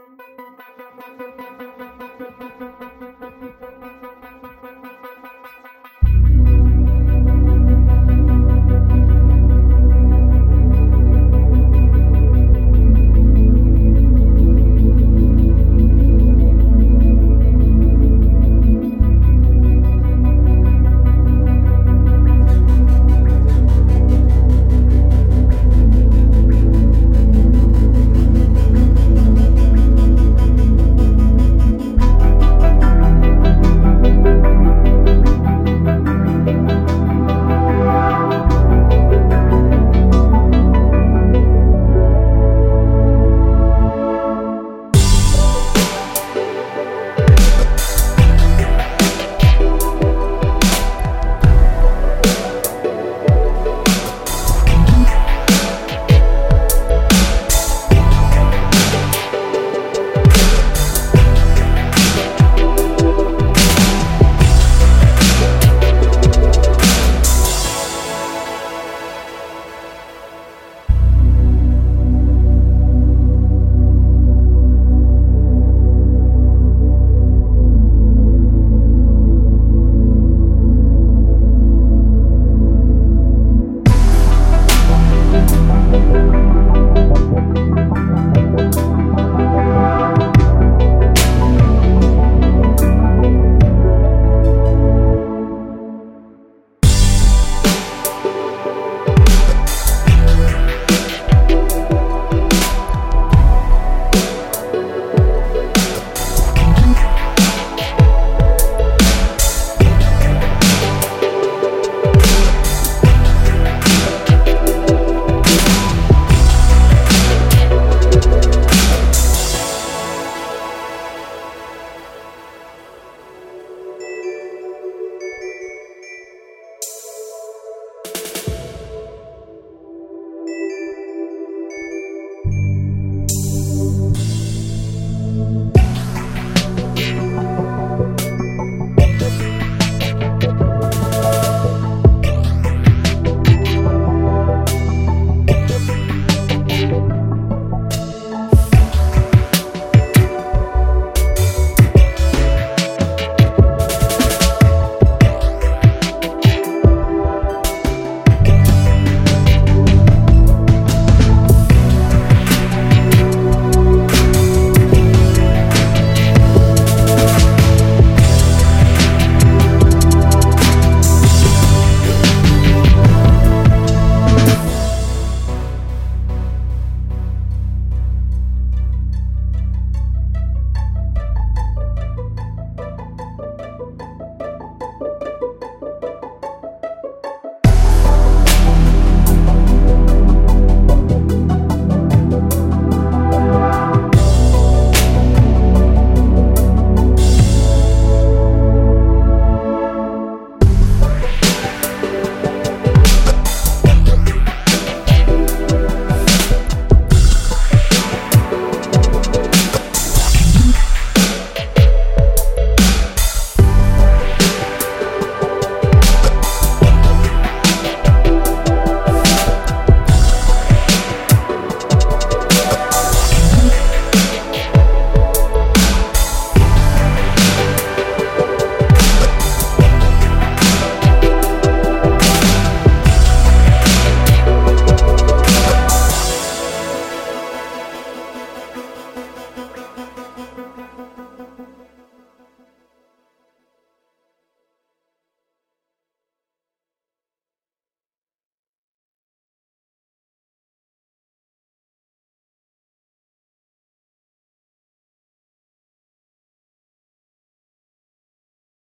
Música